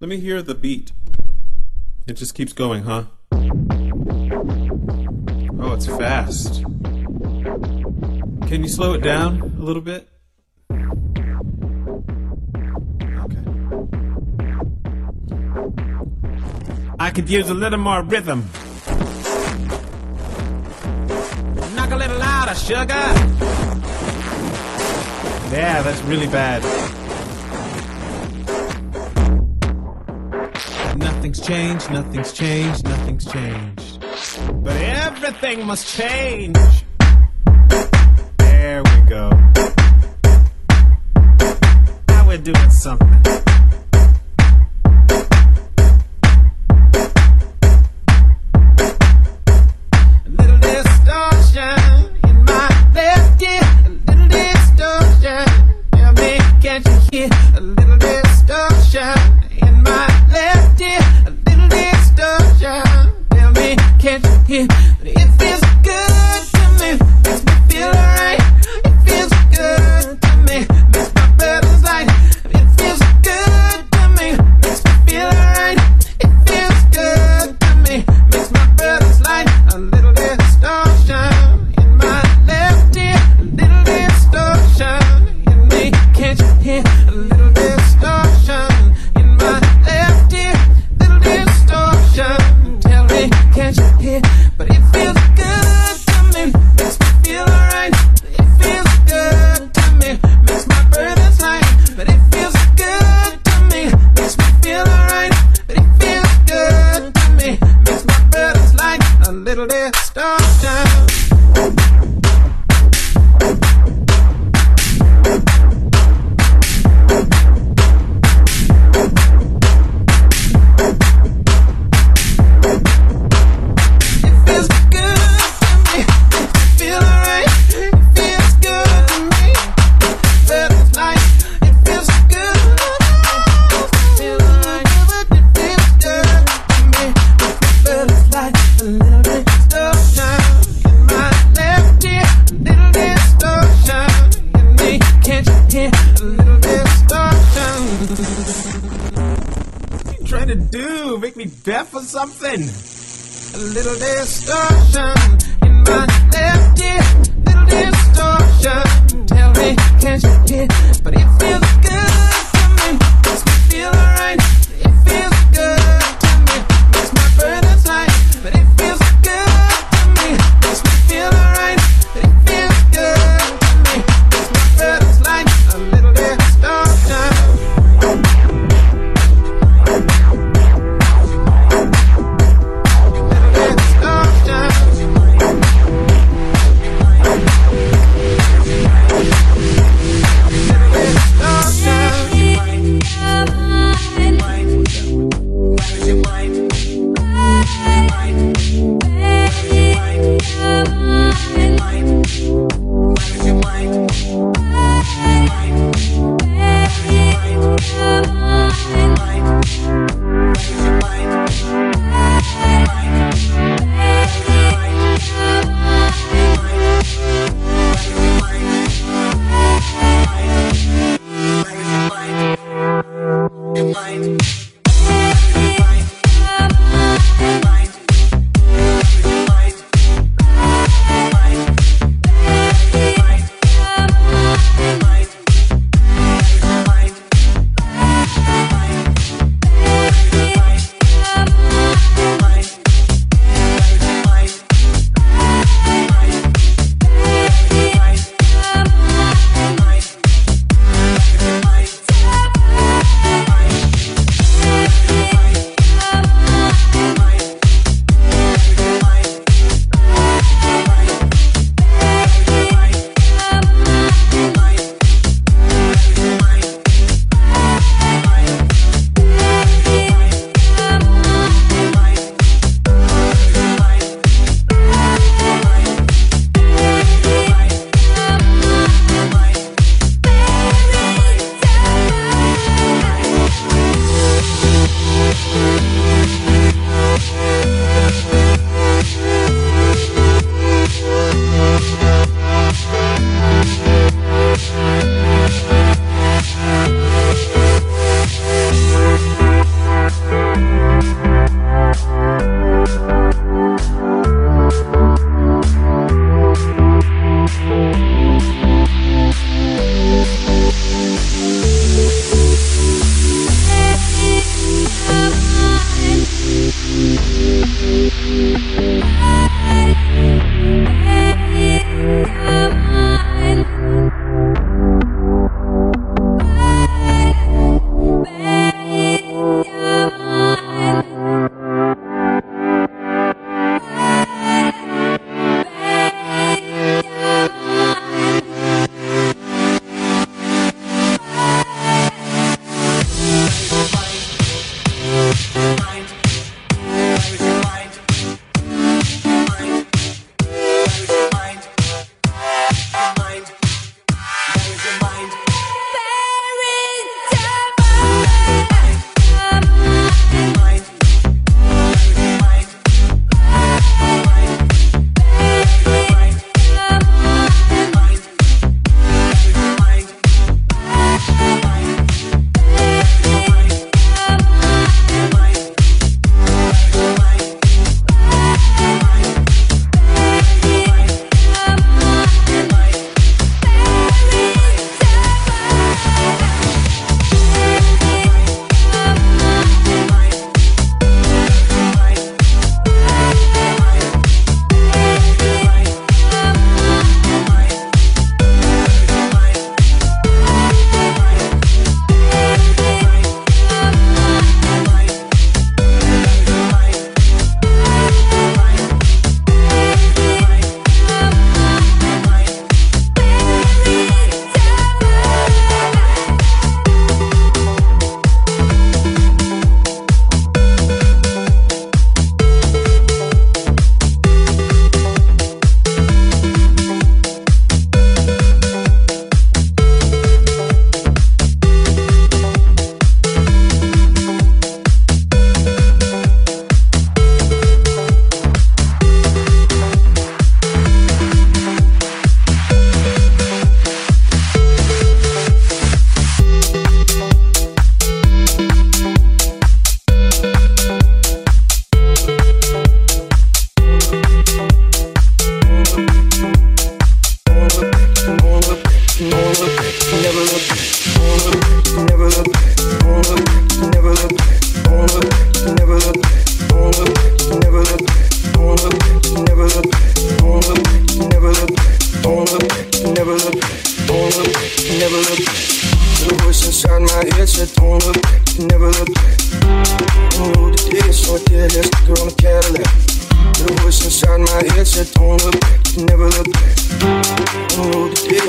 Let me hear the beat. It just keeps going, huh? Oh, it's fast. Can you slow it down a little bit? Okay. I could use a little more rhythm. Knock a little louder, sugar. Yeah, that's really bad. Nothing's changed, nothing's changed, nothing's changed. But everything must change. There we go. Now we're doing something. Amen.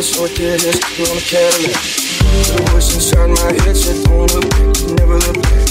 The road to did, did. Let's on a Cadillac. Little voice inside my head said, Don't look back, never look back.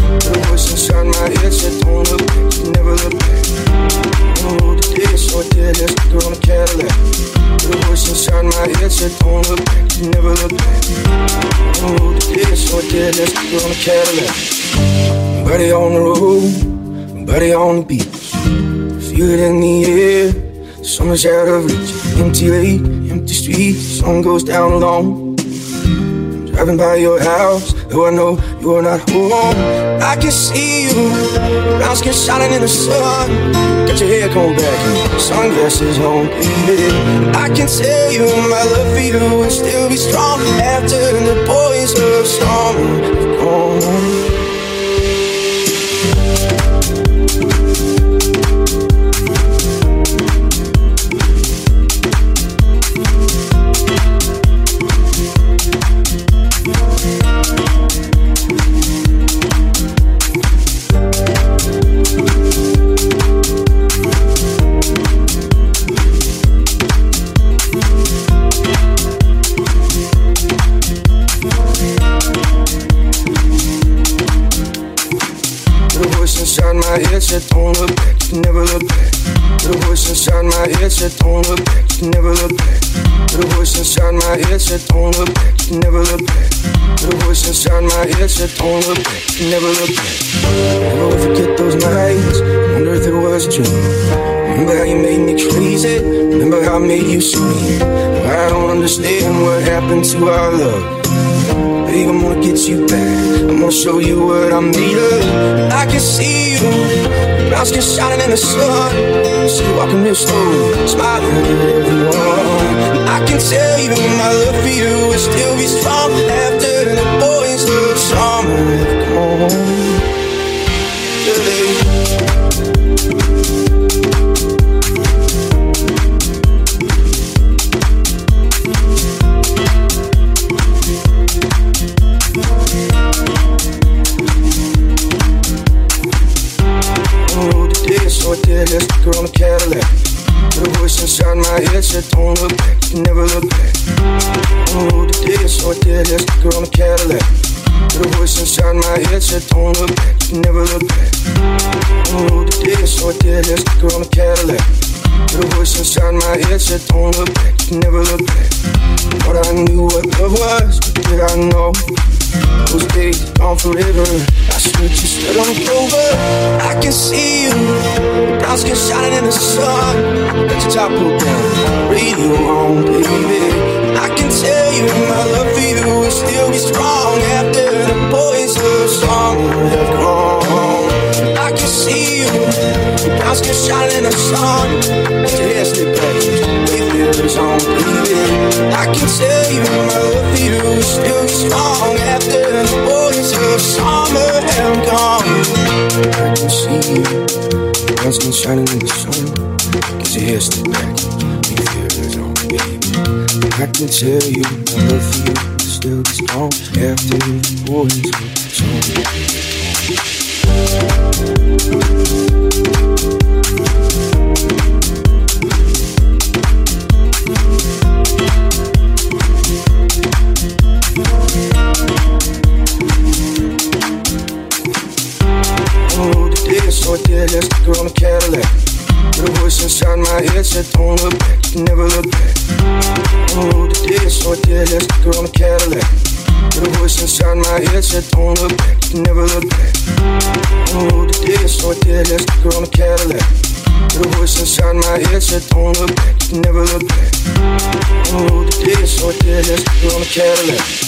Little voice inside my head said, Don't look back, never look back. Don't the road so I did. Let's go on a Cadillac. The voice inside my head said, Don't look back, never look back. Don't the road so I did. Let's go on a Cadillac. Buddy on the road, buddy on the beach. Feel it in the air, summer's out of reach. Empty lake, empty street, sun goes down alone. Driving by your house, though I know you're not home. I can see you, brown skin shining in the sun. Got your hair combed back and sunglasses on, baby. I can tell you my love for you will still be strong after the boys of summer gone. Said, Don't look back, you never look back. Little voice inside my head said, Don't look back, you never look back. Never will forget those nights. Wonder if it was a dream. Remember how you made me crazy. Remember how I made you scream. I don't understand what happened to our love. Babe, I'm gonna get you back. I'm gonna show you what I'm made of. I can see you, brown skin shining in the sun. See you walking real slow, smiling at everyone. I can tell you my love for you will still be strong after the boys of summer have gone. On the road to so I did. Let's go on a Cadillac. Voice inside my head said, Don't look back, you never look back. On the did, so I did. Let's on a Cadillac. Little voice inside my head said, Don't look back, you never look back. On the did, so I did. Let's on a Cadillac. Little voice inside my head said, Don't look back, never look back. Thought I knew what love was, but did I know? Those days gone forever. I stood you stood on the clover. I can see you, Your brown skin shining in the sun. Got your top pulled down, radio on, baby. I can tell you my love for you will still be strong after the boys of summer have gone. I can see you, Your brown skin shining in the sun. Got your hair slicked back, Wayfarers on, baby. I can tell you my love for you will still strong after the boys of summer have gone. I can see you, brown skin shining in the sun. Get your hair slicked back, Wayfarers on, baby. I can tell you my love for you will still strong after the boys of summer. Let's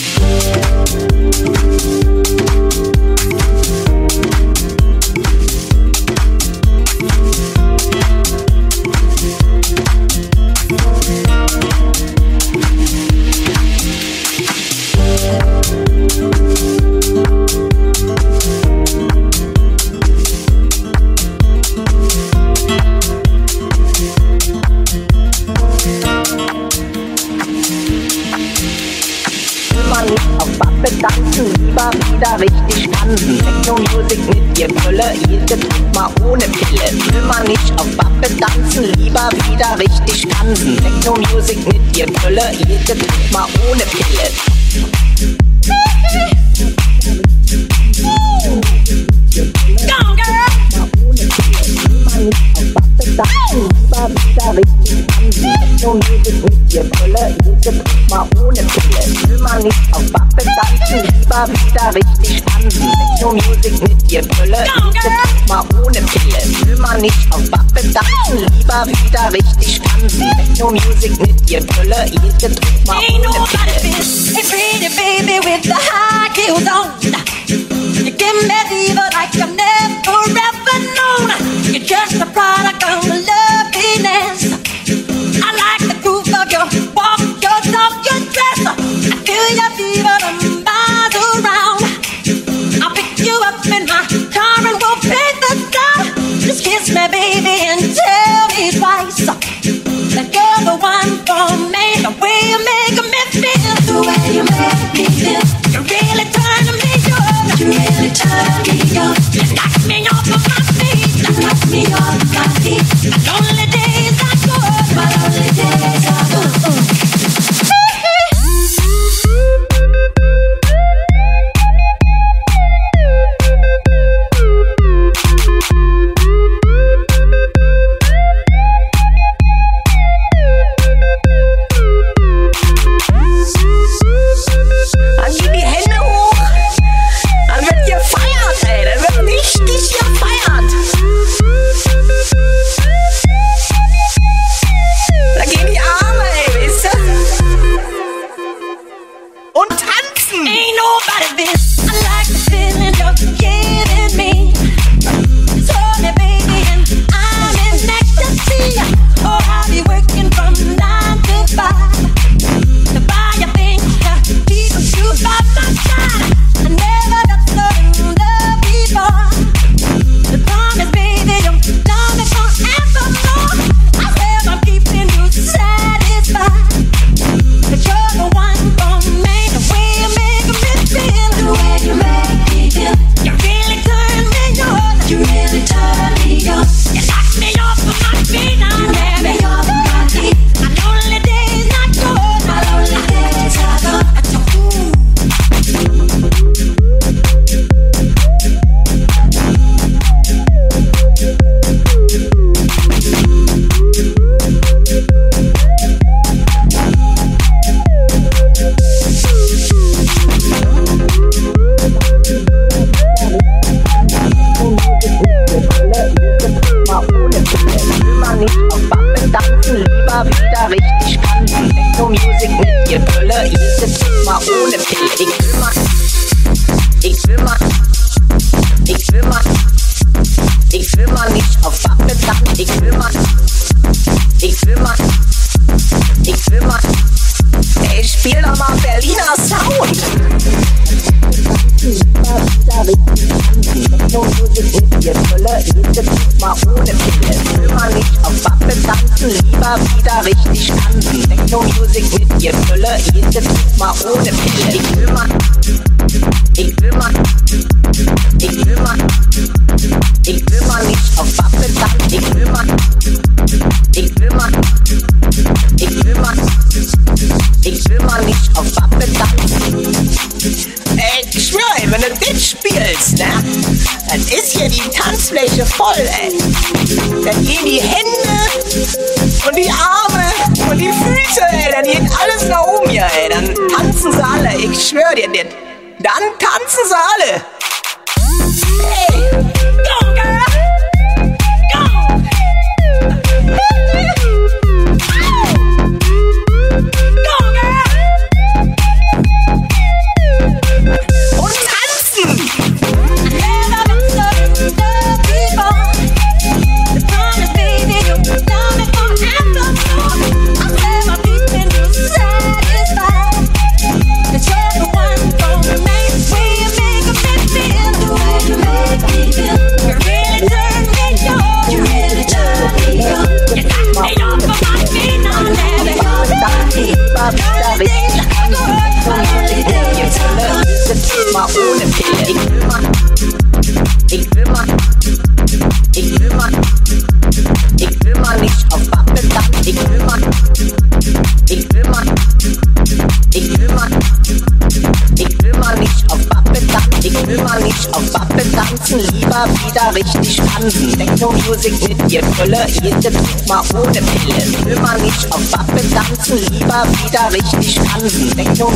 Musik mit ihr Fülle, jeden mal ohne Pille. Will man nicht auf tanzen, lieber wieder richtig tanzen. Techno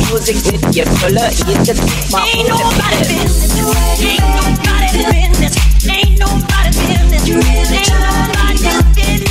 mit ihr Fülle, jeden mal ohne Pille. Ain't nobody business. Ain't nobody business. You really ain't nobody business.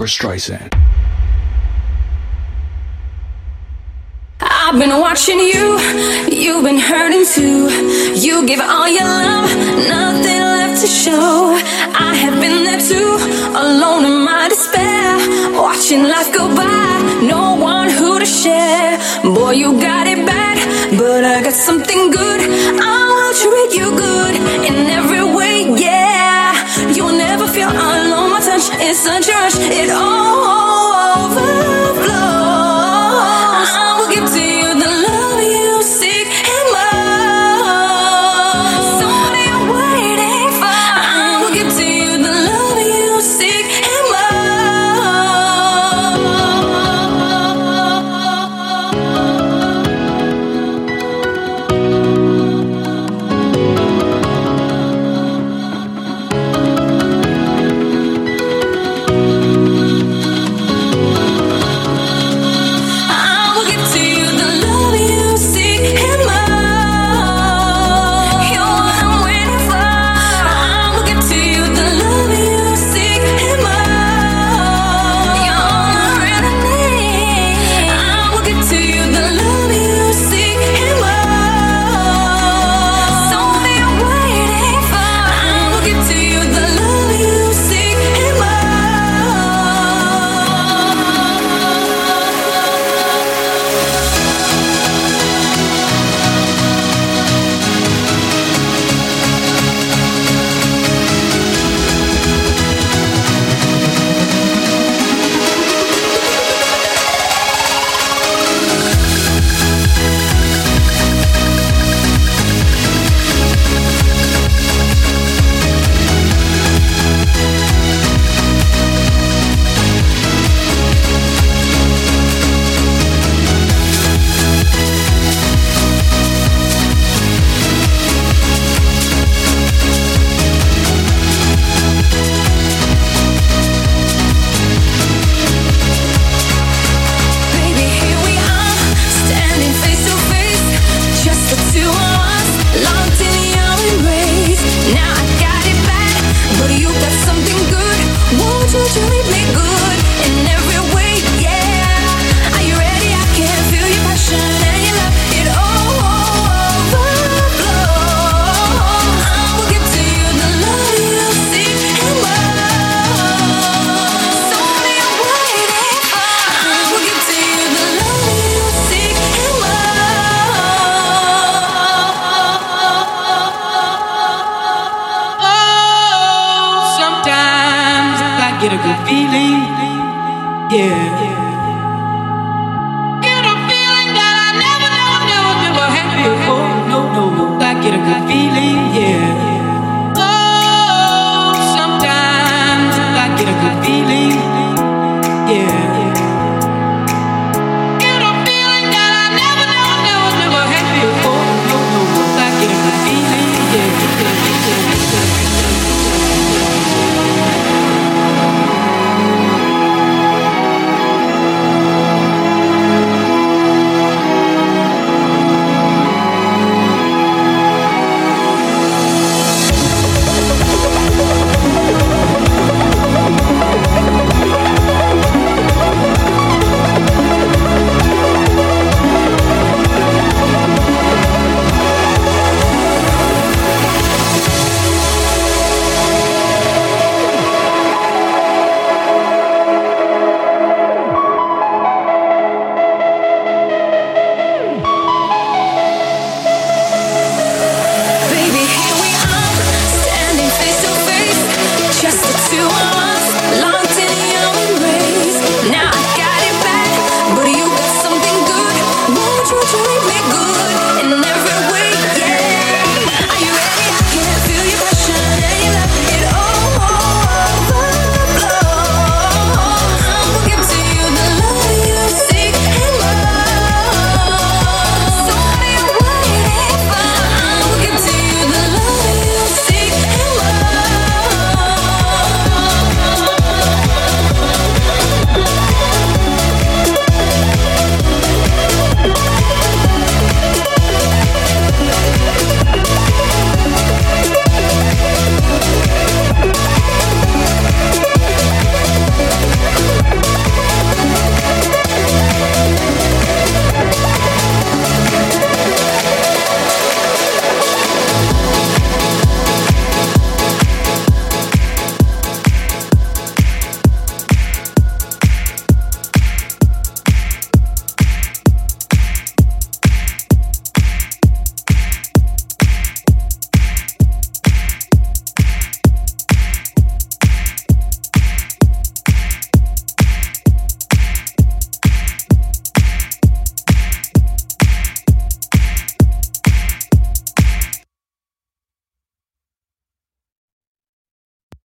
Barbra Streisand. I've been watching you, you've been hurting too. You give all your love, nothing left to show. I have been there too, alone in my despair. Watching life go by, no one who to share. Boy, you got it bad, but I got something good. I will treat you good in every way, yeah. You'll never feel touch is such a rush, it all overflows.